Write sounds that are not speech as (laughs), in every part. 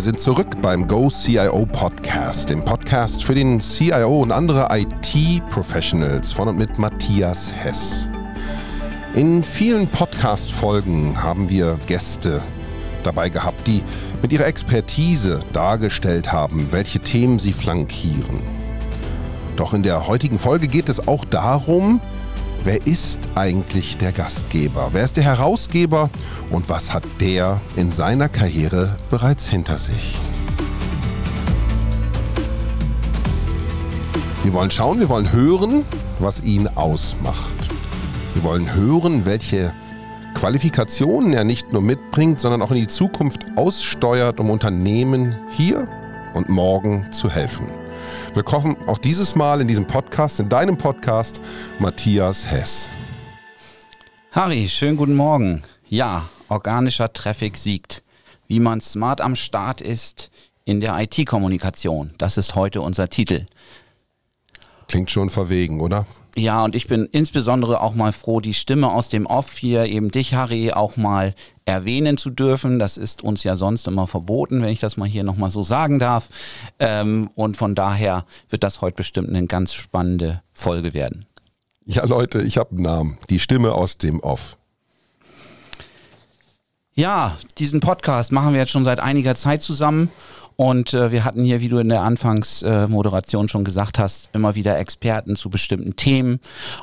Wir sind zurück beim Go CIO Podcast, dem Podcast für den CIO und andere IT-Professionals von und mit Matthias Hess. In vielen Podcast-Folgen haben wir Gäste dabei gehabt, die mit ihrer Expertise dargestellt haben, welche Themen sie flankieren. Doch in der heutigen Folge geht es auch darum, wer ist eigentlich der Gastgeber? Wer ist der Herausgeber und was hat der in seiner Karriere bereits hinter sich? Wir wollen schauen, wir wollen hören, was ihn ausmacht. Wir wollen hören, welche Qualifikationen er nicht nur mitbringt, sondern auch in die Zukunft aussteuert, um Unternehmen hier und morgen zu helfen. Willkommen auch dieses Mal in diesem Podcast, in deinem Podcast, Matthias Hess. Harry, schönen guten Morgen. Ja, organischer Traffic siegt. Wie man smart am Start ist in der IT-Kommunikation. Das ist heute unser Titel. Klingt schon verwegen, oder? Ja, und ich bin insbesondere auch mal froh, die Stimme aus dem Off hier, eben dich, Harry, auch mal erwähnen zu dürfen. Das ist uns ja sonst immer verboten, wenn ich das mal hier nochmal so sagen darf. Ähm, und von daher wird das heute bestimmt eine ganz spannende Folge werden. Ja, Leute, ich habe einen Namen. Die Stimme aus dem Off. Ja, diesen Podcast machen wir jetzt schon seit einiger Zeit zusammen und äh, wir hatten hier, wie du in der Anfangsmoderation äh, schon gesagt hast, immer wieder Experten zu bestimmten Themen.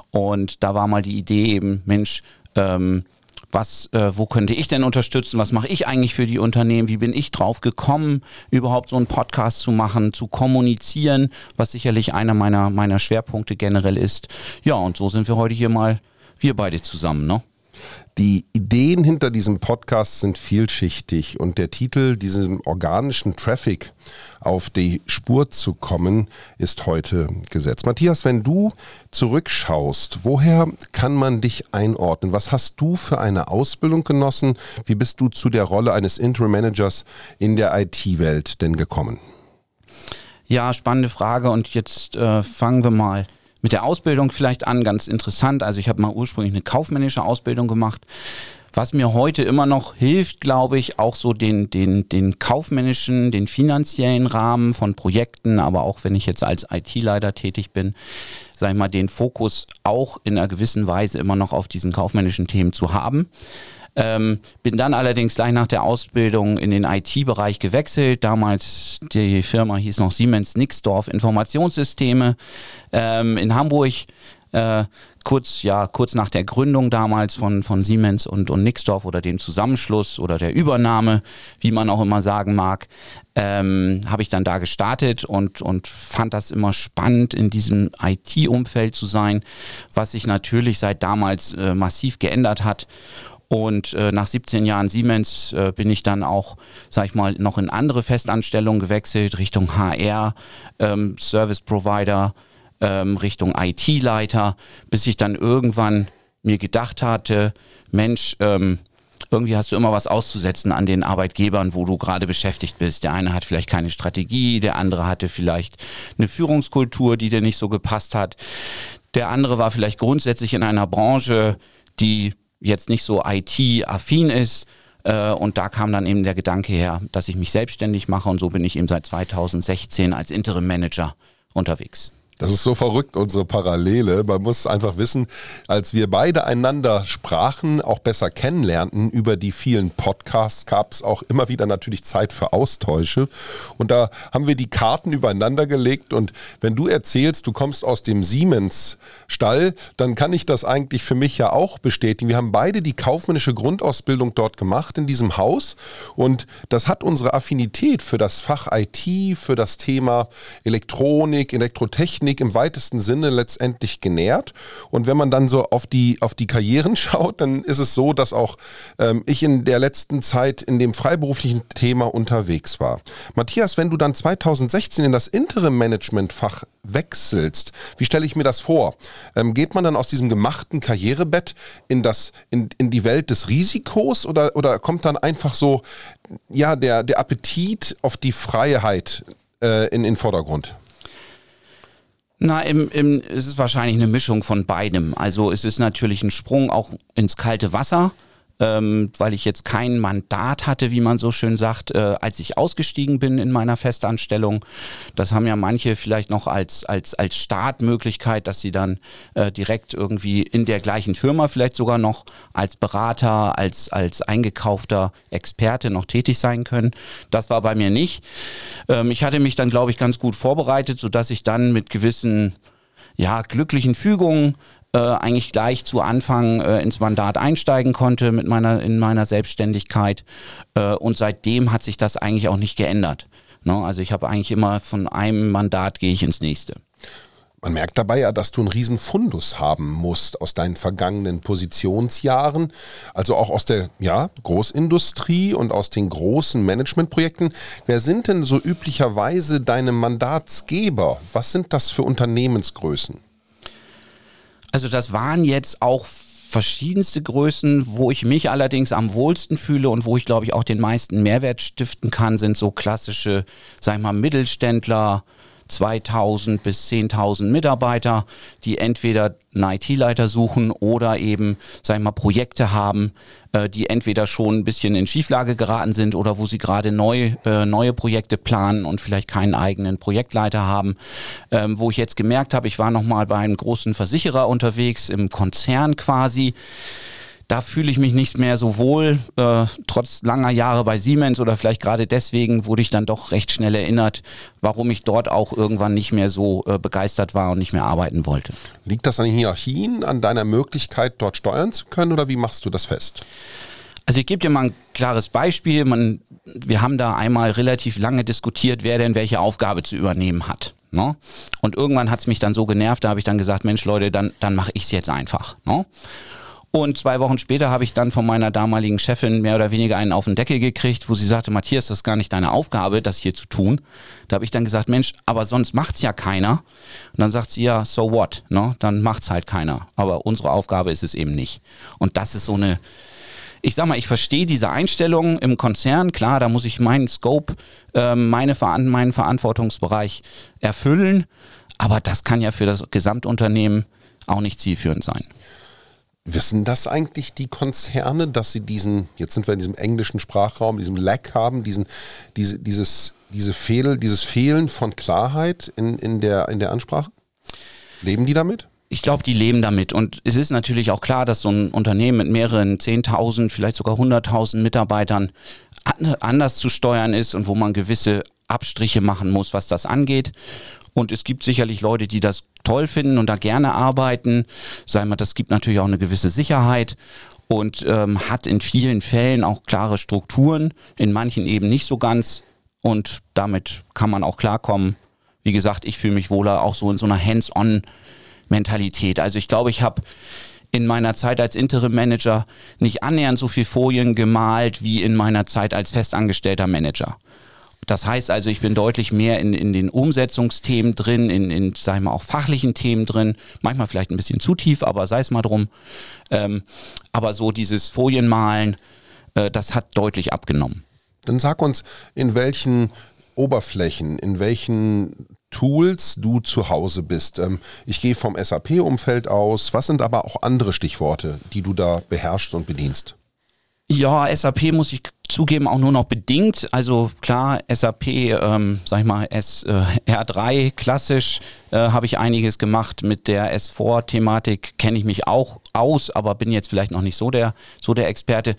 Und da war mal die Idee eben, Mensch, ähm, was, äh, wo könnte ich denn unterstützen? Was mache ich eigentlich für die Unternehmen? Wie bin ich drauf gekommen, überhaupt so einen Podcast zu machen, zu kommunizieren, was sicherlich einer meiner, meiner Schwerpunkte generell ist. Ja, und so sind wir heute hier mal, wir beide zusammen, ne? Die Ideen hinter diesem Podcast sind vielschichtig und der Titel, diesem organischen Traffic auf die Spur zu kommen, ist heute gesetzt. Matthias, wenn du zurückschaust, woher kann man dich einordnen? Was hast du für eine Ausbildung genossen? Wie bist du zu der Rolle eines Interim Managers in der IT-Welt denn gekommen? Ja, spannende Frage und jetzt äh, fangen wir mal mit der Ausbildung vielleicht an, ganz interessant. Also ich habe mal ursprünglich eine kaufmännische Ausbildung gemacht. Was mir heute immer noch hilft, glaube ich, auch so den, den, den kaufmännischen, den finanziellen Rahmen von Projekten, aber auch wenn ich jetzt als IT-Leiter tätig bin, sage ich mal, den Fokus auch in einer gewissen Weise immer noch auf diesen kaufmännischen Themen zu haben. Ähm, bin dann allerdings gleich nach der Ausbildung in den IT-Bereich gewechselt. Damals die Firma hieß noch Siemens Nixdorf Informationssysteme ähm, in Hamburg. Äh, kurz, ja, kurz nach der Gründung damals von, von Siemens und, und Nixdorf oder dem Zusammenschluss oder der Übernahme, wie man auch immer sagen mag, ähm, habe ich dann da gestartet und, und fand das immer spannend, in diesem IT-Umfeld zu sein, was sich natürlich seit damals äh, massiv geändert hat. Und äh, nach 17 Jahren Siemens äh, bin ich dann auch, sag ich mal, noch in andere Festanstellungen gewechselt, Richtung HR, ähm, Service Provider, ähm, Richtung IT-Leiter, bis ich dann irgendwann mir gedacht hatte, Mensch, ähm, irgendwie hast du immer was auszusetzen an den Arbeitgebern, wo du gerade beschäftigt bist. Der eine hat vielleicht keine Strategie, der andere hatte vielleicht eine Führungskultur, die dir nicht so gepasst hat. Der andere war vielleicht grundsätzlich in einer Branche, die jetzt nicht so IT-affin ist. Äh, und da kam dann eben der Gedanke her, dass ich mich selbstständig mache und so bin ich eben seit 2016 als Interim Manager unterwegs. Das ist so verrückt, unsere Parallele. Man muss einfach wissen, als wir beide einander sprachen, auch besser kennenlernten über die vielen Podcasts, gab es auch immer wieder natürlich Zeit für Austausche. Und da haben wir die Karten übereinander gelegt. Und wenn du erzählst, du kommst aus dem Siemens-Stall, dann kann ich das eigentlich für mich ja auch bestätigen. Wir haben beide die kaufmännische Grundausbildung dort gemacht in diesem Haus. Und das hat unsere Affinität für das Fach IT, für das Thema Elektronik, Elektrotechnik, Technik im weitesten Sinne letztendlich genährt. Und wenn man dann so auf die, auf die Karrieren (laughs) schaut, dann ist es so, dass auch ähm, ich in der letzten Zeit in dem freiberuflichen Thema unterwegs war. Matthias, wenn du dann 2016 in das Interim-Management-Fach wechselst, wie stelle ich mir das vor? Ähm, geht man dann aus diesem gemachten Karrierebett in, das, in, in die Welt des Risikos oder, oder kommt dann einfach so ja, der, der Appetit auf die Freiheit äh, in den Vordergrund? Na, im, im, es ist wahrscheinlich eine Mischung von beidem. Also es ist natürlich ein Sprung auch ins kalte Wasser. Ähm, weil ich jetzt kein Mandat hatte, wie man so schön sagt, äh, als ich ausgestiegen bin in meiner Festanstellung. Das haben ja manche vielleicht noch als, als, als Startmöglichkeit, dass sie dann äh, direkt irgendwie in der gleichen Firma vielleicht sogar noch als Berater, als, als eingekaufter Experte noch tätig sein können. Das war bei mir nicht. Ähm, ich hatte mich dann, glaube ich, ganz gut vorbereitet, sodass ich dann mit gewissen ja, glücklichen Fügungen äh, eigentlich gleich zu Anfang äh, ins Mandat einsteigen konnte mit meiner, in meiner Selbstständigkeit. Äh, und seitdem hat sich das eigentlich auch nicht geändert. Ne? Also ich habe eigentlich immer von einem Mandat gehe ich ins nächste. Man merkt dabei ja, dass du einen riesen Fundus haben musst aus deinen vergangenen Positionsjahren, also auch aus der ja, Großindustrie und aus den großen Managementprojekten. Wer sind denn so üblicherweise deine Mandatsgeber? Was sind das für Unternehmensgrößen? Also das waren jetzt auch verschiedenste Größen, wo ich mich allerdings am wohlsten fühle und wo ich glaube ich auch den meisten Mehrwert stiften kann, sind so klassische, sag ich mal, Mittelständler, 2000 bis 10.000 Mitarbeiter, die entweder einen IT-Leiter suchen oder eben, sag ich mal, Projekte haben, äh, die entweder schon ein bisschen in Schieflage geraten sind oder wo sie gerade neu, äh, neue Projekte planen und vielleicht keinen eigenen Projektleiter haben. Ähm, wo ich jetzt gemerkt habe, ich war nochmal bei einem großen Versicherer unterwegs, im Konzern quasi da fühle ich mich nicht mehr so wohl. Äh, trotz langer Jahre bei Siemens oder vielleicht gerade deswegen wurde ich dann doch recht schnell erinnert, warum ich dort auch irgendwann nicht mehr so äh, begeistert war und nicht mehr arbeiten wollte. Liegt das an den Hierarchien, an deiner Möglichkeit, dort steuern zu können oder wie machst du das fest? Also ich gebe dir mal ein klares Beispiel. Man, wir haben da einmal relativ lange diskutiert, wer denn welche Aufgabe zu übernehmen hat. Ne? Und irgendwann hat es mich dann so genervt, da habe ich dann gesagt, Mensch Leute, dann, dann mache ich es jetzt einfach. Ne? Und zwei Wochen später habe ich dann von meiner damaligen Chefin mehr oder weniger einen auf den Deckel gekriegt, wo sie sagte, Matthias, das ist gar nicht deine Aufgabe, das hier zu tun. Da habe ich dann gesagt, Mensch, aber sonst macht's ja keiner. Und dann sagt sie, ja, so what? Ne? Dann macht's halt keiner. Aber unsere Aufgabe ist es eben nicht. Und das ist so eine, ich sag mal, ich verstehe diese Einstellung im Konzern. Klar, da muss ich meinen Scope, äh, meine Ver meinen Verantwortungsbereich erfüllen. Aber das kann ja für das Gesamtunternehmen auch nicht zielführend sein. Wissen das eigentlich die Konzerne, dass sie diesen, jetzt sind wir in diesem englischen Sprachraum, diesem Lack haben, diesen, diese, dieses, diese Fehl, dieses Fehlen von Klarheit in, in, der, in der Ansprache? Leben die damit? Ich glaube, die leben damit. Und es ist natürlich auch klar, dass so ein Unternehmen mit mehreren 10.000, vielleicht sogar 100.000 Mitarbeitern anders zu steuern ist und wo man gewisse Abstriche machen muss, was das angeht. Und es gibt sicherlich Leute, die das toll finden und da gerne arbeiten. Sagen wir, das gibt natürlich auch eine gewisse Sicherheit und ähm, hat in vielen Fällen auch klare Strukturen, in manchen eben nicht so ganz. Und damit kann man auch klarkommen. Wie gesagt, ich fühle mich wohler auch so in so einer Hands-on-Mentalität. Also ich glaube, ich habe in meiner Zeit als Interim-Manager nicht annähernd so viel Folien gemalt wie in meiner Zeit als festangestellter Manager. Das heißt also, ich bin deutlich mehr in, in den Umsetzungsthemen drin, in, in sag ich mal, auch fachlichen Themen drin. Manchmal vielleicht ein bisschen zu tief, aber sei es mal drum. Ähm, aber so dieses Folienmalen, äh, das hat deutlich abgenommen. Dann sag uns, in welchen Oberflächen, in welchen Tools du zu Hause bist. Ähm, ich gehe vom SAP-Umfeld aus. Was sind aber auch andere Stichworte, die du da beherrschst und bedienst? Ja, SAP muss ich zugeben auch nur noch bedingt. Also klar, SAP, ähm, sag ich mal, S, äh, R3 klassisch äh, habe ich einiges gemacht. Mit der S4-Thematik kenne ich mich auch aus, aber bin jetzt vielleicht noch nicht so der, so der Experte.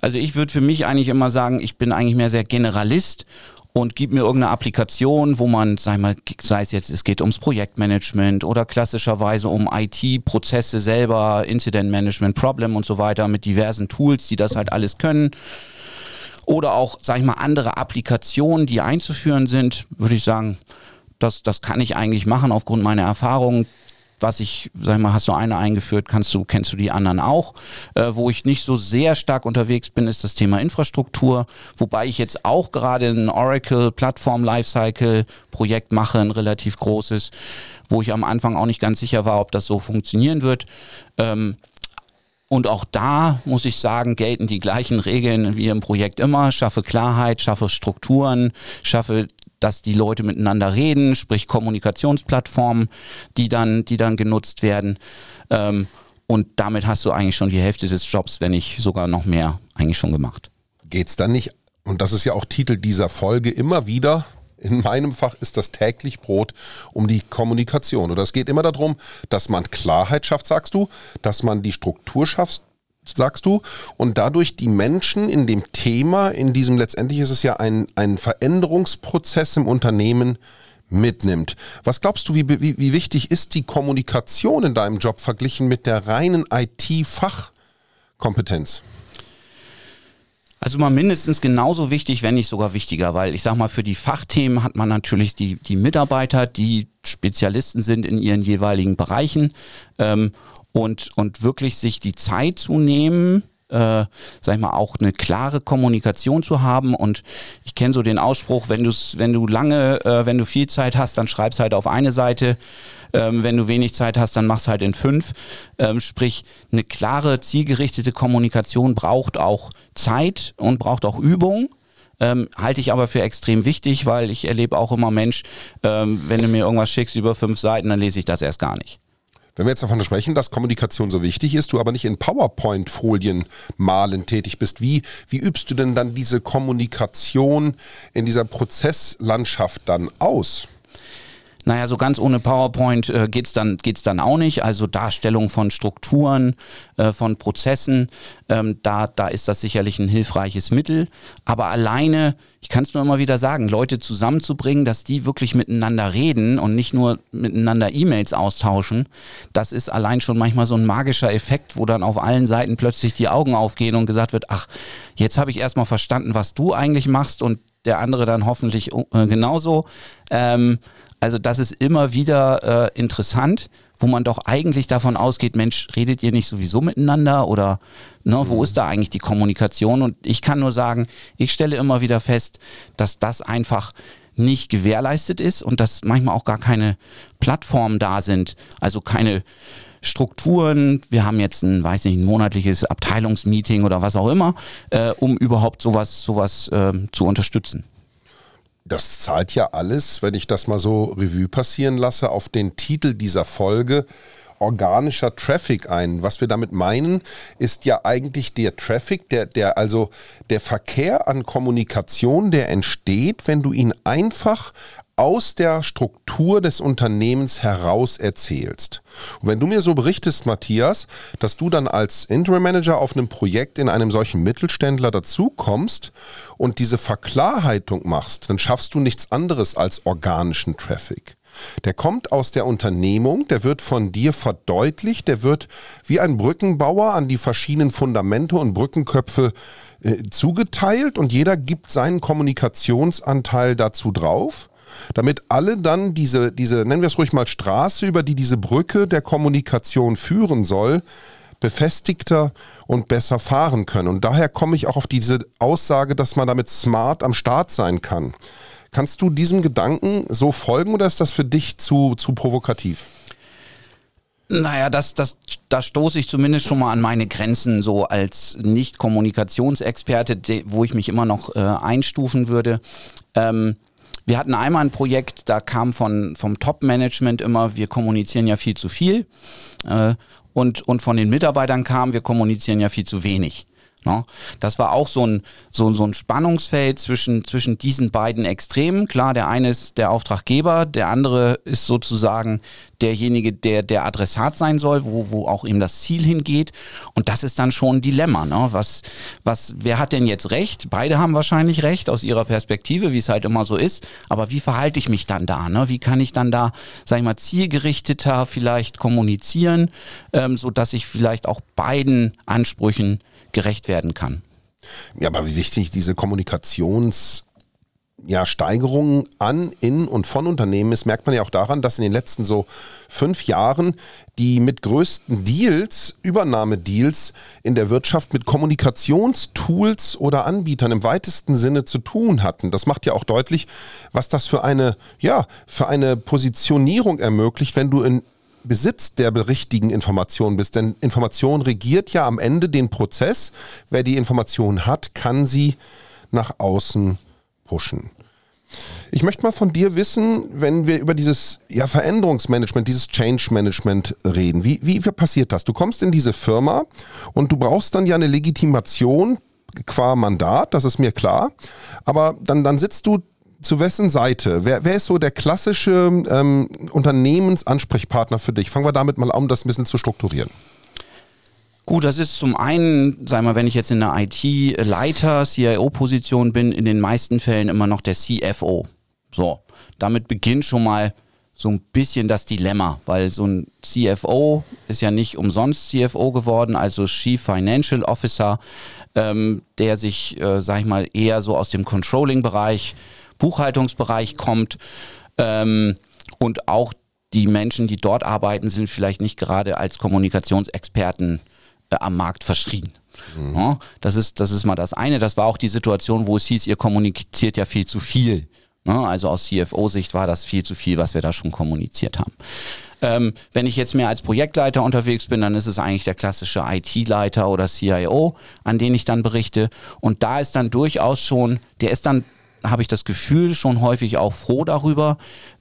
Also ich würde für mich eigentlich immer sagen, ich bin eigentlich mehr sehr Generalist und gib mir irgendeine Applikation, wo man, sag mal, sei es jetzt, es geht ums Projektmanagement oder klassischerweise um IT-Prozesse selber, Incident Management, Problem und so weiter mit diversen Tools, die das halt alles können. Oder auch, sag ich mal, andere Applikationen, die einzuführen sind, würde ich sagen, das, das kann ich eigentlich machen aufgrund meiner Erfahrung was ich, sag mal, hast du eine eingeführt, kannst du, kennst du die anderen auch. Äh, wo ich nicht so sehr stark unterwegs bin, ist das Thema Infrastruktur, wobei ich jetzt auch gerade ein Oracle Plattform Lifecycle Projekt mache, ein relativ großes, wo ich am Anfang auch nicht ganz sicher war, ob das so funktionieren wird. Ähm, und auch da muss ich sagen, gelten die gleichen Regeln wie im Projekt immer. Schaffe Klarheit, schaffe Strukturen, schaffe dass die Leute miteinander reden, sprich Kommunikationsplattformen, die dann, die dann genutzt werden. Ähm, und damit hast du eigentlich schon die Hälfte des Jobs, wenn nicht sogar noch mehr, eigentlich schon gemacht. Geht's dann nicht, und das ist ja auch Titel dieser Folge, immer wieder in meinem Fach ist das täglich Brot um die Kommunikation. Oder es geht immer darum, dass man Klarheit schafft, sagst du, dass man die Struktur schafft, sagst du, und dadurch die Menschen in dem Thema, in diesem letztendlich ist es ja ein, ein Veränderungsprozess im Unternehmen mitnimmt. Was glaubst du, wie, wie, wie wichtig ist die Kommunikation in deinem Job verglichen mit der reinen IT-Fachkompetenz? Also mal mindestens genauso wichtig, wenn nicht sogar wichtiger, weil ich sag mal, für die Fachthemen hat man natürlich die, die Mitarbeiter, die Spezialisten sind in ihren jeweiligen Bereichen ähm, und, und wirklich sich die Zeit zu nehmen, äh, sag ich mal, auch eine klare Kommunikation zu haben. Und ich kenne so den Ausspruch, wenn du wenn du lange, äh, wenn du viel Zeit hast, dann schreib's halt auf eine Seite. Ähm, wenn du wenig Zeit hast, dann mach's halt in fünf. Ähm, sprich, eine klare, zielgerichtete Kommunikation braucht auch Zeit und braucht auch Übung. Ähm, halte ich aber für extrem wichtig, weil ich erlebe auch immer, Mensch, ähm, wenn du mir irgendwas schickst über fünf Seiten, dann lese ich das erst gar nicht. Wenn wir jetzt davon sprechen, dass Kommunikation so wichtig ist, du aber nicht in PowerPoint-Folien malen tätig bist, wie, wie übst du denn dann diese Kommunikation in dieser Prozesslandschaft dann aus? Naja, so ganz ohne PowerPoint äh, geht's dann, geht's dann auch nicht. Also Darstellung von Strukturen, äh, von Prozessen, ähm, da, da ist das sicherlich ein hilfreiches Mittel. Aber alleine, ich kann es nur immer wieder sagen, Leute zusammenzubringen, dass die wirklich miteinander reden und nicht nur miteinander E-Mails austauschen, das ist allein schon manchmal so ein magischer Effekt, wo dann auf allen Seiten plötzlich die Augen aufgehen und gesagt wird, ach, jetzt habe ich erstmal verstanden, was du eigentlich machst und der andere dann hoffentlich äh, genauso. Ähm, also das ist immer wieder äh, interessant, wo man doch eigentlich davon ausgeht, Mensch, redet ihr nicht sowieso miteinander oder ne, wo mhm. ist da eigentlich die Kommunikation? Und ich kann nur sagen, ich stelle immer wieder fest, dass das einfach nicht gewährleistet ist und dass manchmal auch gar keine Plattformen da sind, also keine Strukturen. Wir haben jetzt ein, weiß nicht, ein monatliches Abteilungsmeeting oder was auch immer, äh, um überhaupt sowas, sowas äh, zu unterstützen das zahlt ja alles, wenn ich das mal so Revue passieren lasse, auf den Titel dieser Folge organischer Traffic ein. Was wir damit meinen, ist ja eigentlich der Traffic, der, der also der Verkehr an Kommunikation, der entsteht, wenn du ihn einfach aus der Struktur des Unternehmens heraus erzählst. Und wenn du mir so berichtest, Matthias, dass du dann als Interim Manager auf einem Projekt in einem solchen Mittelständler dazukommst und diese Verklarhetung machst, dann schaffst du nichts anderes als organischen Traffic. Der kommt aus der Unternehmung, der wird von dir verdeutlicht, der wird wie ein Brückenbauer an die verschiedenen Fundamente und Brückenköpfe äh, zugeteilt und jeder gibt seinen Kommunikationsanteil dazu drauf damit alle dann diese, diese, nennen wir es ruhig mal Straße, über die diese Brücke der Kommunikation führen soll, befestigter und besser fahren können. Und daher komme ich auch auf diese Aussage, dass man damit smart am Start sein kann. Kannst du diesem Gedanken so folgen oder ist das für dich zu, zu provokativ? Naja, das, das, da stoße ich zumindest schon mal an meine Grenzen, so als Nicht-Kommunikationsexperte, wo ich mich immer noch äh, einstufen würde. Ähm, wir hatten einmal ein Projekt, da kam von, vom Top-Management immer, wir kommunizieren ja viel zu viel. Äh, und, und von den Mitarbeitern kam, wir kommunizieren ja viel zu wenig. Ne? Das war auch so ein, so, so ein Spannungsfeld zwischen, zwischen diesen beiden Extremen. Klar, der eine ist der Auftraggeber, der andere ist sozusagen derjenige, der der Adressat sein soll, wo, wo auch ihm das Ziel hingeht. Und das ist dann schon ein Dilemma. Ne? Was, was, wer hat denn jetzt recht? Beide haben wahrscheinlich recht aus ihrer Perspektive, wie es halt immer so ist. Aber wie verhalte ich mich dann da? Ne? Wie kann ich dann da, sag ich mal, zielgerichteter vielleicht kommunizieren, ähm, so dass ich vielleicht auch beiden Ansprüchen gerecht werden kann. Ja, aber wie wichtig diese Kommunikations- ja, Steigerungen an, in und von Unternehmen ist, merkt man ja auch daran, dass in den letzten so fünf Jahren die mit größten Deals, Übernahmedeals in der Wirtschaft mit Kommunikationstools oder Anbietern im weitesten Sinne zu tun hatten. Das macht ja auch deutlich, was das für eine, ja, für eine Positionierung ermöglicht, wenn du in Besitz der richtigen Information bist. Denn Information regiert ja am Ende den Prozess. Wer die Information hat, kann sie nach außen pushen. Ich möchte mal von dir wissen, wenn wir über dieses ja, Veränderungsmanagement, dieses Change Management reden. Wie, wie passiert das? Du kommst in diese Firma und du brauchst dann ja eine Legitimation qua Mandat, das ist mir klar. Aber dann, dann sitzt du zu wessen Seite? Wer, wer ist so der klassische ähm, Unternehmensansprechpartner für dich? Fangen wir damit mal an, um das ein bisschen zu strukturieren. Gut, das ist zum einen, sagen wir, wenn ich jetzt in der IT-Leiter, CIO-Position bin, in den meisten Fällen immer noch der CFO. So, damit beginnt schon mal so ein bisschen das Dilemma, weil so ein CFO ist ja nicht umsonst CFO geworden, also Chief Financial Officer, ähm, der sich, äh, sag ich mal, eher so aus dem Controlling-Bereich, Buchhaltungsbereich kommt ähm, und auch die Menschen, die dort arbeiten, sind vielleicht nicht gerade als Kommunikationsexperten äh, am Markt verschrien. Mhm. Ja, das, ist, das ist mal das eine. Das war auch die Situation, wo es hieß, ihr kommuniziert ja viel zu viel. Ja, also aus CFO-Sicht war das viel zu viel, was wir da schon kommuniziert haben. Ähm, wenn ich jetzt mehr als Projektleiter unterwegs bin, dann ist es eigentlich der klassische IT-Leiter oder CIO, an den ich dann berichte. Und da ist dann durchaus schon, der ist dann habe ich das Gefühl, schon häufig auch froh darüber,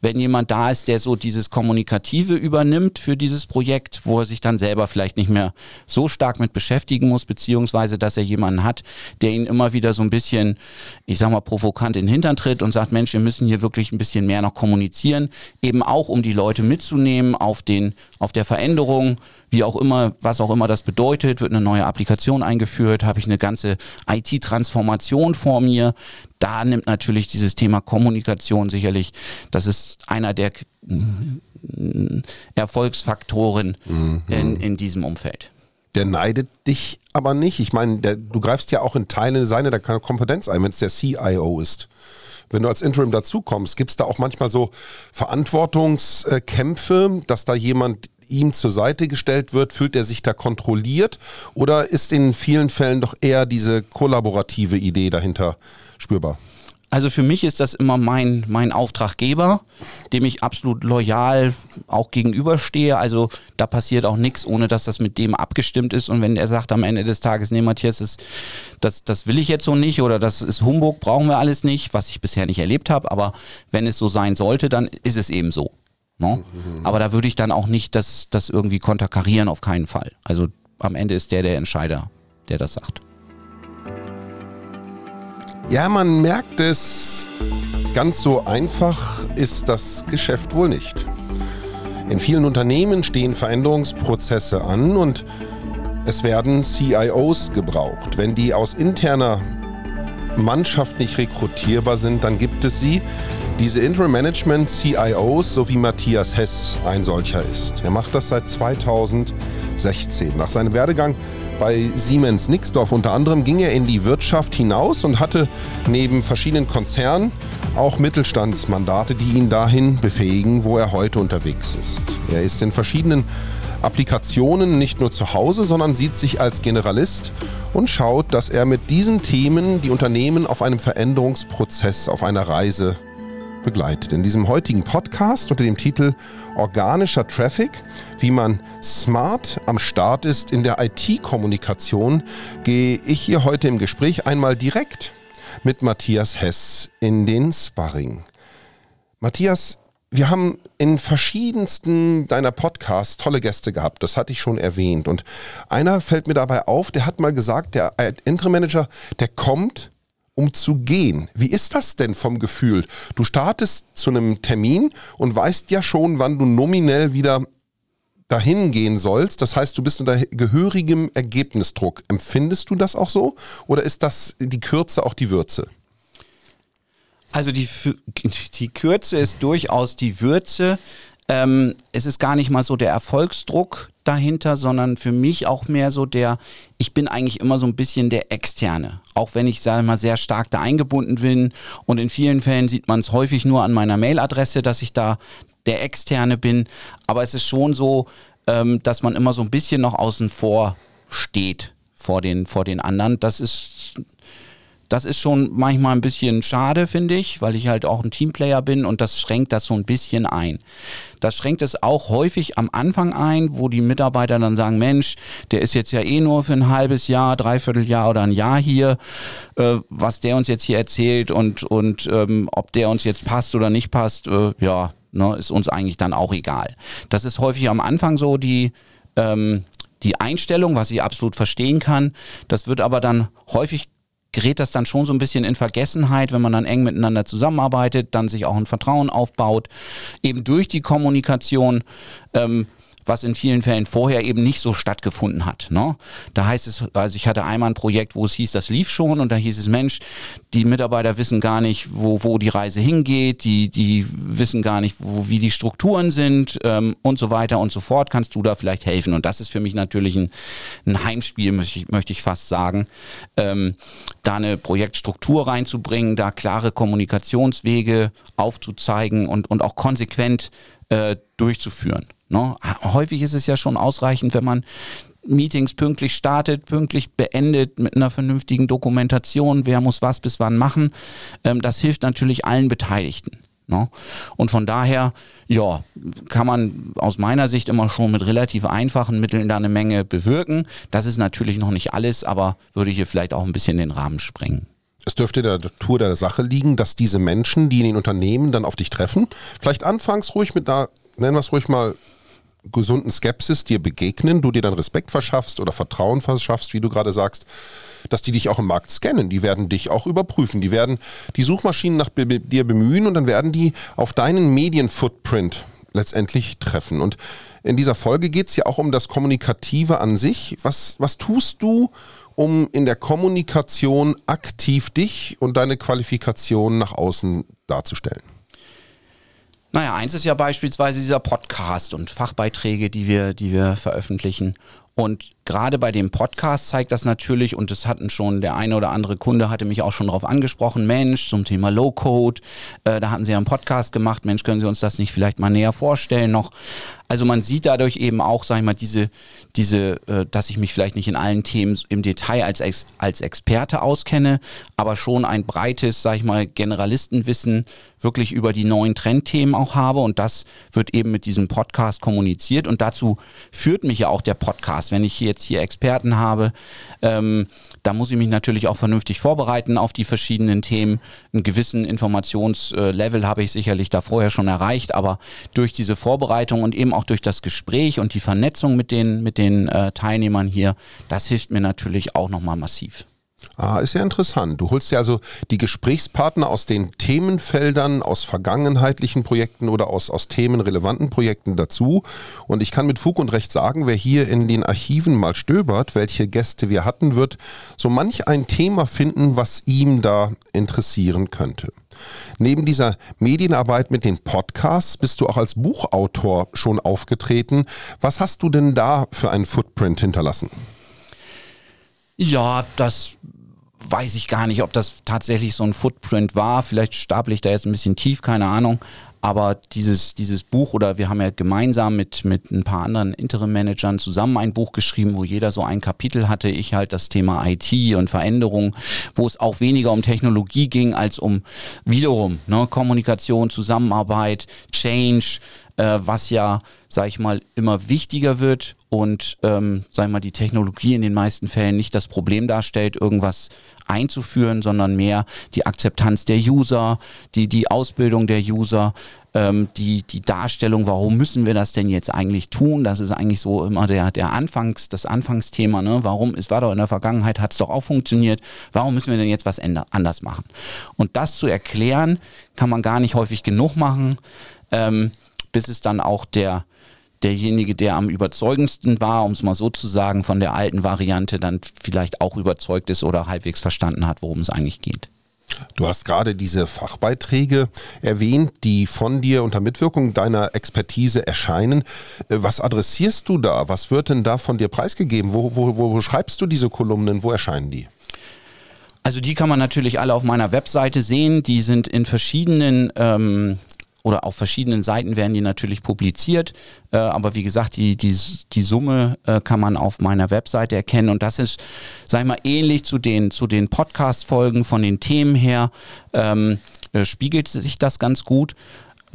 wenn jemand da ist, der so dieses Kommunikative übernimmt für dieses Projekt, wo er sich dann selber vielleicht nicht mehr so stark mit beschäftigen muss, beziehungsweise dass er jemanden hat, der ihn immer wieder so ein bisschen, ich sag mal, provokant in den Hintern tritt und sagt, Mensch, wir müssen hier wirklich ein bisschen mehr noch kommunizieren, eben auch um die Leute mitzunehmen auf den, auf der Veränderung, wie auch immer, was auch immer das bedeutet, wird eine neue Applikation eingeführt, habe ich eine ganze IT-Transformation vor mir. Da nimmt natürlich dieses Thema Kommunikation sicherlich, das ist einer der mm, Erfolgsfaktoren mhm. in, in diesem Umfeld. Der neidet dich aber nicht. Ich meine, der, du greifst ja auch in Teile seiner Kompetenz ein, wenn es der CIO ist wenn du als Interim dazukommst, gibt es da auch manchmal so Verantwortungskämpfe, dass da jemand ihm zur Seite gestellt wird? Fühlt er sich da kontrolliert? Oder ist in vielen Fällen doch eher diese kollaborative Idee dahinter spürbar? Also für mich ist das immer mein, mein Auftraggeber, dem ich absolut loyal auch gegenüberstehe. Also da passiert auch nichts, ohne dass das mit dem abgestimmt ist. Und wenn er sagt am Ende des Tages, nee, Matthias, das, das, das will ich jetzt so nicht oder das ist Humbug, brauchen wir alles nicht, was ich bisher nicht erlebt habe. Aber wenn es so sein sollte, dann ist es eben so. No? Mhm. Aber da würde ich dann auch nicht das, das irgendwie konterkarieren, auf keinen Fall. Also am Ende ist der der Entscheider, der das sagt. Ja, man merkt es, ganz so einfach ist das Geschäft wohl nicht. In vielen Unternehmen stehen Veränderungsprozesse an und es werden CIOs gebraucht. Wenn die aus interner Mannschaft nicht rekrutierbar sind, dann gibt es sie, diese Interim Management CIOs, so wie Matthias Hess ein solcher ist. Er macht das seit 2016. Nach seinem Werdegang bei Siemens Nixdorf unter anderem ging er in die Wirtschaft hinaus und hatte neben verschiedenen Konzernen auch Mittelstandsmandate, die ihn dahin befähigen, wo er heute unterwegs ist. Er ist in verschiedenen Applikationen nicht nur zu Hause, sondern sieht sich als Generalist und schaut, dass er mit diesen Themen die Unternehmen auf einem Veränderungsprozess, auf einer Reise begleitet. In diesem heutigen Podcast unter dem Titel Organischer Traffic, wie man smart am Start ist in der IT-Kommunikation, gehe ich hier heute im Gespräch einmal direkt mit Matthias Hess in den Sparring. Matthias, wir haben in verschiedensten deiner Podcasts tolle Gäste gehabt, das hatte ich schon erwähnt. Und einer fällt mir dabei auf, der hat mal gesagt, der Interim Manager, der kommt um zu gehen. Wie ist das denn vom Gefühl? Du startest zu einem Termin und weißt ja schon, wann du nominell wieder dahin gehen sollst. Das heißt, du bist unter gehörigem Ergebnisdruck. Empfindest du das auch so? Oder ist das die Kürze auch die Würze? Also die, die Kürze ist durchaus die Würze. Ähm, es ist gar nicht mal so der Erfolgsdruck dahinter, sondern für mich auch mehr so der, ich bin eigentlich immer so ein bisschen der Externe. Auch wenn ich, sage mal, sehr stark da eingebunden bin. Und in vielen Fällen sieht man es häufig nur an meiner Mailadresse, dass ich da der Externe bin. Aber es ist schon so, ähm, dass man immer so ein bisschen noch außen vor steht vor den, vor den anderen. Das ist Das ist schon manchmal ein bisschen schade, finde ich, weil ich halt auch ein Teamplayer bin und das schränkt das so ein bisschen ein. Das schränkt es auch häufig am Anfang ein, wo die Mitarbeiter dann sagen, Mensch, der ist jetzt ja eh nur für ein halbes Jahr, dreiviertel Jahr oder ein Jahr hier, äh, was der uns jetzt hier erzählt und, und ähm, ob der uns jetzt passt oder nicht passt, äh, ja, ne, ist uns eigentlich dann auch egal. Das ist häufig am Anfang so die, ähm, die Einstellung, was ich absolut verstehen kann. Das wird aber dann häufig gerät das dann schon so ein bisschen in Vergessenheit, wenn man dann eng miteinander zusammenarbeitet, dann sich auch ein Vertrauen aufbaut, eben durch die Kommunikation. Ähm, was in vielen Fällen vorher eben nicht so stattgefunden hat. Ne? Da heißt es, also ich hatte einmal ein Projekt, wo es hieß, das lief schon und da hieß es, Mensch, die Mitarbeiter wissen gar nicht, wo, wo die Reise hingeht, die, die wissen gar nicht, wo, wie die Strukturen sind ähm, und so weiter und so fort. Kannst du da vielleicht helfen? Und das ist für mich natürlich ein, ein Heimspiel, möchte ich, möchte ich fast sagen, ähm, da eine Projektstruktur reinzubringen, da klare Kommunikationswege aufzuzeigen und, und auch konsequent äh, durchzuführen. Ne? Häufig ist es ja schon ausreichend, wenn man Meetings pünktlich startet, pünktlich beendet mit einer vernünftigen Dokumentation, wer muss was bis wann machen. Ähm, das hilft natürlich allen Beteiligten. Ne? Und von daher, ja, kann man aus meiner Sicht immer schon mit relativ einfachen Mitteln da eine Menge bewirken. Das ist natürlich noch nicht alles, aber würde hier vielleicht auch ein bisschen den Rahmen sprengen. Es dürfte in der Natur der Sache liegen, dass diese Menschen, die in den Unternehmen dann auf dich treffen, vielleicht anfangs ruhig mit einer, nennen wir es ruhig mal, gesunden Skepsis dir begegnen, du dir dann Respekt verschaffst oder Vertrauen verschaffst, wie du gerade sagst, dass die dich auch im Markt scannen. Die werden dich auch überprüfen. Die werden die Suchmaschinen nach dir bemühen und dann werden die auf deinen Medienfootprint letztendlich treffen. Und in dieser Folge geht es ja auch um das Kommunikative an sich. Was, was tust du, um in der Kommunikation aktiv dich und deine Qualifikation nach außen darzustellen? Naja, eins ist ja beispielsweise dieser Podcast und Fachbeiträge, die wir, die wir veröffentlichen. Und gerade bei dem Podcast zeigt das natürlich, und das hatten schon, der eine oder andere Kunde hatte mich auch schon darauf angesprochen, Mensch, zum Thema Low-Code, äh, da hatten Sie ja einen Podcast gemacht, Mensch, können Sie uns das nicht vielleicht mal näher vorstellen noch? Also man sieht dadurch eben auch, sag ich mal, diese, diese, äh, dass ich mich vielleicht nicht in allen Themen im Detail als, Ex als Experte auskenne, aber schon ein breites, sag ich mal, Generalistenwissen wirklich über die neuen Trendthemen auch habe und das wird eben mit diesem Podcast kommuniziert und dazu führt mich ja auch der Podcast. Wenn ich jetzt hier Experten habe, ähm, da muss ich mich natürlich auch vernünftig vorbereiten auf die verschiedenen Themen. Einen gewissen Informationslevel habe ich sicherlich da vorher schon erreicht, aber durch diese Vorbereitung und eben auch durch das Gespräch und die Vernetzung mit den, mit den äh, Teilnehmern hier, das hilft mir natürlich auch nochmal massiv. Ah, ist ja interessant. Du holst ja also die Gesprächspartner aus den Themenfeldern, aus vergangenheitlichen Projekten oder aus, aus themenrelevanten Projekten dazu. Und ich kann mit Fug und Recht sagen, wer hier in den Archiven mal stöbert, welche Gäste wir hatten, wird so manch ein Thema finden, was ihm da interessieren könnte. Neben dieser Medienarbeit mit den Podcasts bist du auch als Buchautor schon aufgetreten. Was hast du denn da für einen Footprint hinterlassen? Ja, das weiß ich gar nicht, ob das tatsächlich so ein Footprint war. Vielleicht stapel ich da jetzt ein bisschen tief, keine Ahnung. Aber dieses, dieses Buch oder wir haben ja gemeinsam mit, mit ein paar anderen Interim-Managern zusammen ein Buch geschrieben, wo jeder so ein Kapitel hatte. Ich halt das Thema IT und Veränderung, wo es auch weniger um Technologie ging als um wiederum ne, Kommunikation, Zusammenarbeit, Change, äh, was ja, sag ich mal, immer wichtiger wird und, ähm, sag ich mal, die Technologie in den meisten Fällen nicht das Problem darstellt, irgendwas einzuführen, sondern mehr die Akzeptanz der User, die, die Ausbildung der User, ähm, die, die Darstellung, warum müssen wir das denn jetzt eigentlich tun? Das ist eigentlich so immer der, der Anfangs, das Anfangsthema, ne? Warum, es war doch in der Vergangenheit, hat es doch auch funktioniert, warum müssen wir denn jetzt was anders machen? Und das zu erklären, kann man gar nicht häufig genug machen. Ähm, bis es dann auch der derjenige, der am überzeugendsten war, um es mal so zu sagen, von der alten Variante dann vielleicht auch überzeugt ist oder halbwegs verstanden hat, worum es eigentlich geht. Du hast gerade diese Fachbeiträge erwähnt, die von dir unter Mitwirkung deiner Expertise erscheinen. Äh, was adressierst du da? Was wird denn da von dir preisgegeben? Wo, wo, wo schreibst du diese Kolumnen? Wo erscheinen die? Also die kann man natürlich alle auf meiner Webseite sehen. Die sind in verschiedenen ähm, oder auf verschiedenen Seiten werden die natürlich publiziert. Äh, aber wie gesagt, die, die, die Summe äh, kann man auf meiner Webseite erkennen. Und das ist, sag ich mal, ähnlich zu den, zu den Podcast-Folgen von den Themen her. Ähm, äh, spiegelt sich das ganz gut.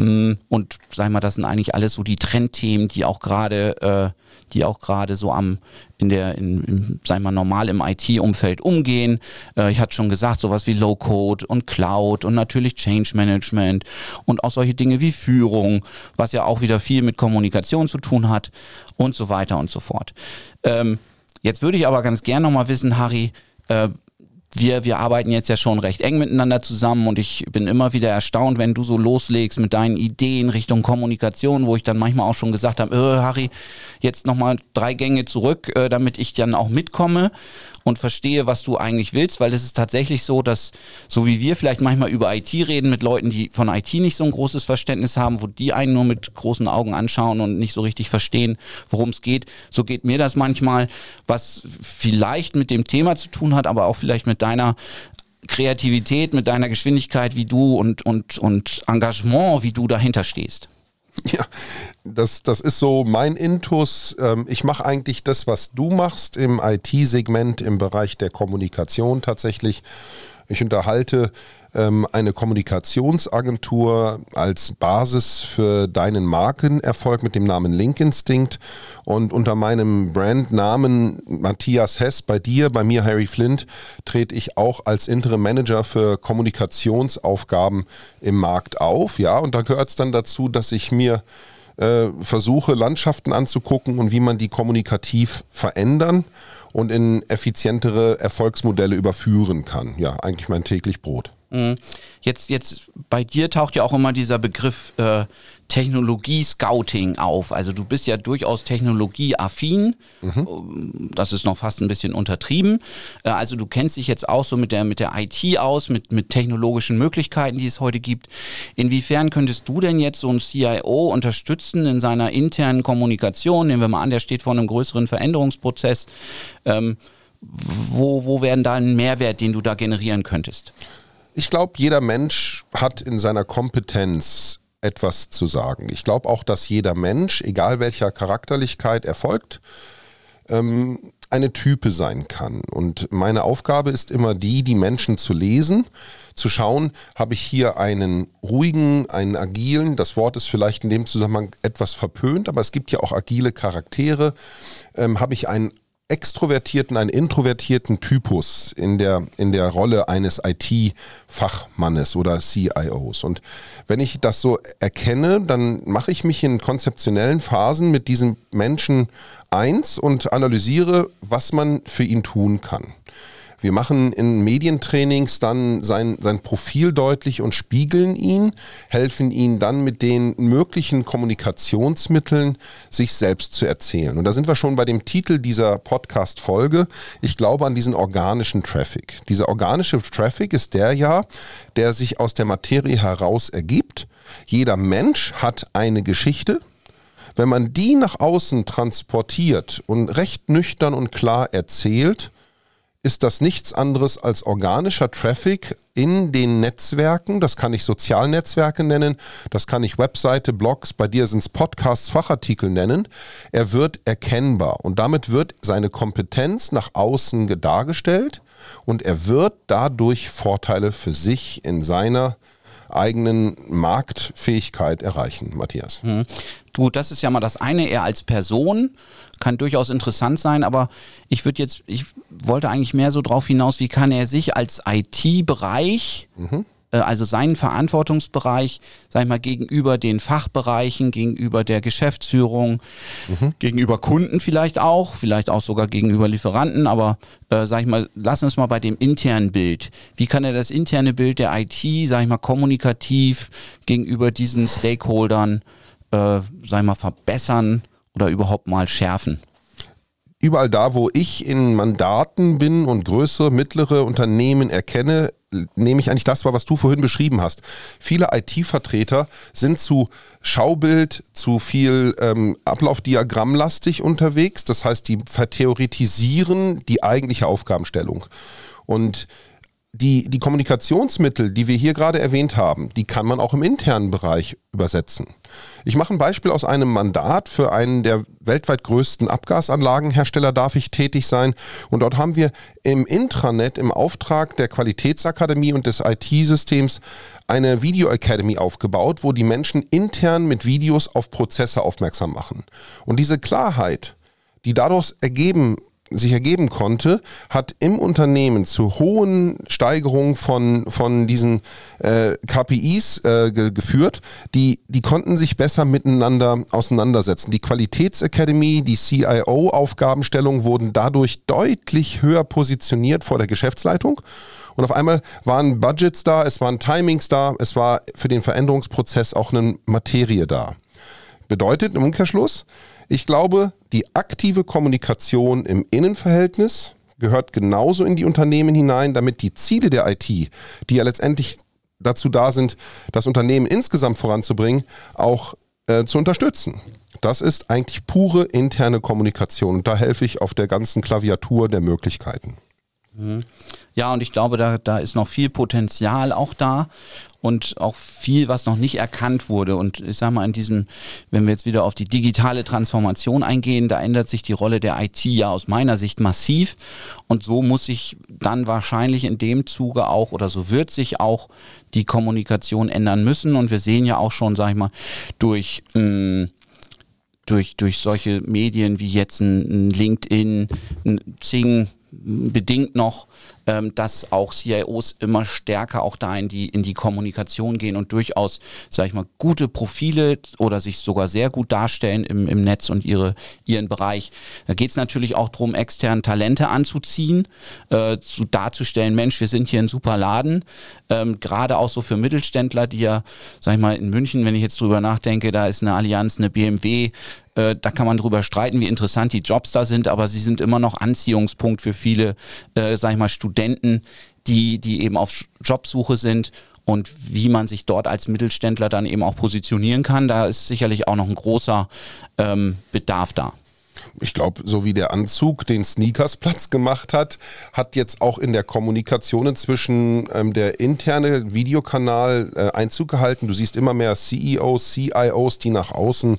Und sag ich mal, das sind eigentlich alles so die Trendthemen, die auch gerade, äh, die auch gerade so am in der, in, in, sag ich mal, normal im IT-Umfeld umgehen. Äh, ich hatte schon gesagt, sowas wie Low-Code und Cloud und natürlich Change Management und auch solche Dinge wie Führung, was ja auch wieder viel mit Kommunikation zu tun hat und so weiter und so fort. Ähm, jetzt würde ich aber ganz gern nochmal wissen, Harry, äh, wir, wir arbeiten jetzt ja schon recht eng miteinander zusammen und ich bin immer wieder erstaunt, wenn du so loslegst mit deinen Ideen Richtung Kommunikation, wo ich dann manchmal auch schon gesagt habe, äh, Harry, jetzt nochmal drei Gänge zurück, äh, damit ich dann auch mitkomme und verstehe, was du eigentlich willst, weil es ist tatsächlich so, dass so wie wir vielleicht manchmal über IT reden mit Leuten, die von IT nicht so ein großes Verständnis haben, wo die einen nur mit großen Augen anschauen und nicht so richtig verstehen, worum es geht, so geht mir das manchmal, was vielleicht mit dem Thema zu tun hat, aber auch vielleicht mit deiner Kreativität, mit deiner Geschwindigkeit, wie du und, und, und Engagement, wie du dahinter stehst. (laughs) Ja, das, das ist so mein Intus. Ähm, ich mache eigentlich das, was du machst im IT-Segment im Bereich der Kommunikation tatsächlich. Ich unterhalte eine Kommunikationsagentur als Basis für deinen Markenerfolg mit dem Namen Link Instinct und unter meinem Brandnamen Matthias Hess bei dir, bei mir Harry Flint, trete ich auch als Interim Manager für Kommunikationsaufgaben im Markt auf. Ja, und da gehört es dann dazu, dass ich mir äh, versuche, Landschaften anzugucken und wie man die kommunikativ verändern und in effizientere Erfolgsmodelle überführen kann. Ja, eigentlich mein täglich Brot. Mhm. Jetzt, jetzt bei dir taucht ja auch immer dieser Begriff äh, Technologie-Scouting auf. Also du bist ja durchaus technologieaffin. Mhm. Das ist noch fast ein bisschen untertrieben. Äh, also du kennst dich jetzt auch so mit der, mit der IT aus, mit, mit technologischen Möglichkeiten, die es heute gibt. Inwiefern könntest du denn jetzt so einen CIO unterstützen in seiner internen Kommunikation? Nehmen wir mal an, der steht vor einem größeren Veränderungsprozess. Ähm, wo, wo wäre da ein Mehrwert, den du da generieren könntest? Ich glaube, jeder Mensch hat in seiner Kompetenz etwas zu sagen. Ich glaube auch, dass jeder Mensch, egal welcher Charakterlichkeit er folgt, ähm, eine Type sein kann. Und meine Aufgabe ist immer die, die Menschen zu lesen, zu schauen, habe ich hier einen ruhigen, einen agilen, das Wort ist vielleicht in dem Zusammenhang etwas verpönt, aber es gibt ja auch agile Charaktere, ähm, habe ich einen extrovertierten, einen introvertierten Typus in der, in der Rolle eines IT-Fachmannes oder CIOs. Und wenn ich das so erkenne, dann mache ich mich in konzeptionellen Phasen mit diesem Menschen eins und analysiere, was man für ihn tun kann. Wir machen in Medientrainings dann sein, sein Profil deutlich und spiegeln ihn, helfen ihn dann mit den möglichen Kommunikationsmitteln, sich selbst zu erzählen. Und da sind wir schon bei dem Titel dieser Podcast-Folge. Ich glaube an diesen organischen Traffic. Dieser organische Traffic ist der ja, der sich aus der Materie heraus ergibt. Jeder Mensch hat eine Geschichte, wenn man die nach außen transportiert und recht nüchtern und klar erzählt, ist das nichts anderes als organischer Traffic in den Netzwerken. Das kann ich Sozialnetzwerke nennen, das kann ich Webseite, Blogs, bei dir sind es Podcasts, Fachartikel nennen. Er wird erkennbar und damit wird seine Kompetenz nach außen dargestellt und er wird dadurch Vorteile für sich in seiner eigenen Marktfähigkeit erreichen, Matthias. Hm. Du, das ist ja mal das eine, er als Person kann durchaus interessant sein, aber ich würde jetzt, ich wollte eigentlich mehr so drauf hinaus, wie kann er sich als IT-Bereich, mhm. äh, also seinen Verantwortungsbereich, sag ich mal, gegenüber den Fachbereichen, gegenüber der Geschäftsführung, mhm. gegenüber Kunden vielleicht auch, vielleicht auch sogar gegenüber Lieferanten, aber äh, sag ich mal, lass uns mal bei dem internen Bild. Wie kann er das interne Bild der IT, sag ich mal, kommunikativ gegenüber diesen Stakeholdern, äh, ich mal, verbessern? oder überhaupt mal schärfen? Überall da, wo ich in Mandaten bin und größere, mittlere Unternehmen erkenne, nehme ich eigentlich das wahr, was du vorhin beschrieben hast. Viele IT-Vertreter sind zu Schaubild, zu viel ähm, Ablaufdiagrammlastig unterwegs. Das heißt, die vertheoretisieren die eigentliche Aufgabenstellung. Und die, die Kommunikationsmittel, die wir hier gerade erwähnt haben, die kann man auch im internen Bereich übersetzen. Ich mache ein Beispiel aus einem Mandat. Für einen der weltweit größten Abgasanlagenhersteller darf ich tätig sein. Und dort haben wir im Intranet im Auftrag der Qualitätsakademie und des IT-Systems eine Video Academy aufgebaut, wo die Menschen intern mit Videos auf Prozesse aufmerksam machen. Und diese Klarheit, die daraus ergeben sich ergeben konnte, hat im Unternehmen zu hohen Steigerungen von, von diesen äh, KPIs äh, ge geführt. Die, die konnten sich besser miteinander auseinandersetzen. Die Qualitätsakademie, die CIO-Aufgabenstellungen wurden dadurch deutlich höher positioniert vor der Geschäftsleitung. Und auf einmal waren Budgets da, es waren Timings da, es war für den Veränderungsprozess auch eine Materie da. Bedeutet im Umkehrschluss, ich glaube, die aktive Kommunikation im Innenverhältnis gehört genauso in die Unternehmen hinein, damit die Ziele der IT, die ja letztendlich dazu da sind, das Unternehmen insgesamt voranzubringen, auch äh, zu unterstützen. Das ist eigentlich pure interne Kommunikation und da helfe ich auf der ganzen Klaviatur der Möglichkeiten. Mhm. Ja, und ich glaube, da, da ist noch viel Potenzial auch da und auch viel, was noch nicht erkannt wurde. Und ich sage mal, in diesem, wenn wir jetzt wieder auf die digitale Transformation eingehen, da ändert sich die Rolle der IT ja aus meiner Sicht massiv. Und so muss sich dann wahrscheinlich in dem Zuge auch oder so wird sich auch die Kommunikation ändern müssen. Und wir sehen ja auch schon, sage ich mal, durch mh, hm, durch, durch solche Medien wie jetzt ein, LinkedIn, ein Zing, bedingt noch, ähm, dass auch CIOs immer stärker auch da in die, in die Kommunikation gehen und durchaus, sag ich mal, gute Profile oder sich sogar sehr gut darstellen im, im Netz und ihre, ihren Bereich. Da geht es natürlich auch darum, extern Talente anzuziehen, äh, zu, darzustellen, Mensch, wir sind hier ein super Laden. Ähm, Gerade auch so für Mittelständler, die ja, sag ich mal, in München, wenn ich jetzt drüber nachdenke, da ist eine Allianz, eine BMW, äh, da kann man drüber streiten, wie interessant die Jobs da sind, aber sie sind immer noch Anziehungspunkt für viele, äh, sag ich mal, Studenten, die, die eben auf Jobsuche sind und wie man sich dort als Mittelständler dann eben auch positionieren kann. Da ist sicherlich auch noch ein großer ähm, Bedarf da. Ich glaube, so wie der Anzug den Sneakers Platz gemacht hat, hat jetzt auch in der Kommunikation inzwischen ähm, der interne Videokanal äh, Einzug gehalten. Du siehst immer mehr CEOs, CIOs, die nach außen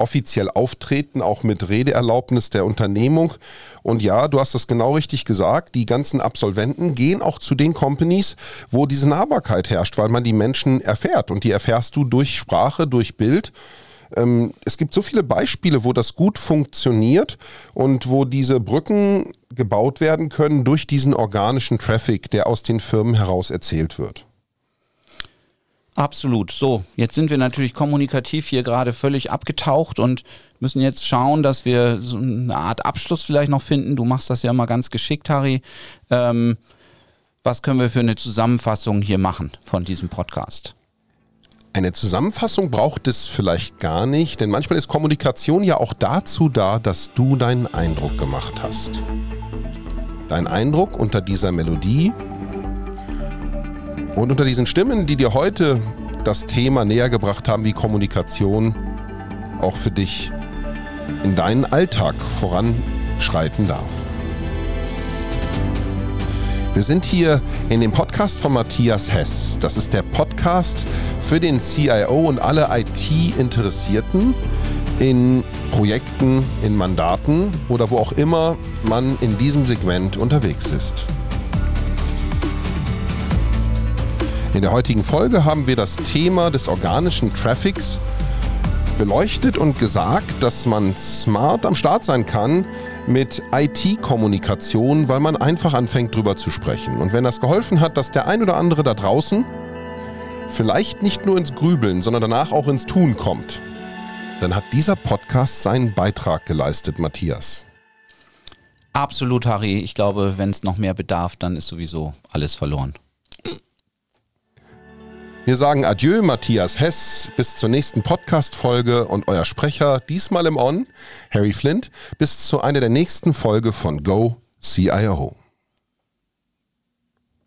offiziell auftreten, auch mit Redeerlaubnis der Unternehmung. Und ja, du hast das genau richtig gesagt, die ganzen Absolventen gehen auch zu den Companies, wo diese Nahbarkeit herrscht, weil man die Menschen erfährt. Und die erfährst du durch Sprache, durch Bild ähm, es gibt so viele Beispiele, wo das gut funktioniert und wo diese Brücken gebaut werden können durch diesen organischen Traffic, der aus den Firmen heraus erzählt wird. Absolut. So, jetzt sind wir natürlich kommunikativ hier gerade völlig abgetaucht und müssen jetzt schauen, dass wir so eine Art Abschluss vielleicht noch finden. Du machst das ja mal ganz geschickt, Harry. Ähm, was können wir für eine Zusammenfassung hier machen von diesem Podcast? Eine Zusammenfassung braucht es vielleicht gar nicht, denn manchmal ist Kommunikation ja auch dazu da, dass du deinen Eindruck gemacht hast. Dein Eindruck unter dieser Melodie und unter diesen Stimmen, die dir heute das Thema näher gebracht haben, wie Kommunikation auch für dich in deinen Alltag voranschreiten darf. Wir sind hier in dem Podcast von Matthias Hess. Das ist der Podcast für den CIO und alle IT-Interessierten in Projekten, in Mandaten oder wo auch immer man in diesem Segment unterwegs ist. In der heutigen Folge haben wir das Thema des organischen Traffics beleuchtet und gesagt, dass man smart am Start sein kann mit IT-Kommunikation, weil man einfach anfängt drüber zu sprechen. Und wenn das geholfen hat, dass der ein oder andere da draußen vielleicht nicht nur ins Grübeln, sondern danach auch ins Tun kommt, dann hat dieser Podcast seinen Beitrag geleistet, Matthias. Absolut, Harry. Ich glaube, wenn es noch mehr bedarf, dann ist sowieso alles verloren. Wir sagen Adieu, Matthias Hess. Bis zur nächsten Podcast-Folge und euer Sprecher, diesmal im On, Harry Flint. Bis zu einer der nächsten Folge von Go CIO.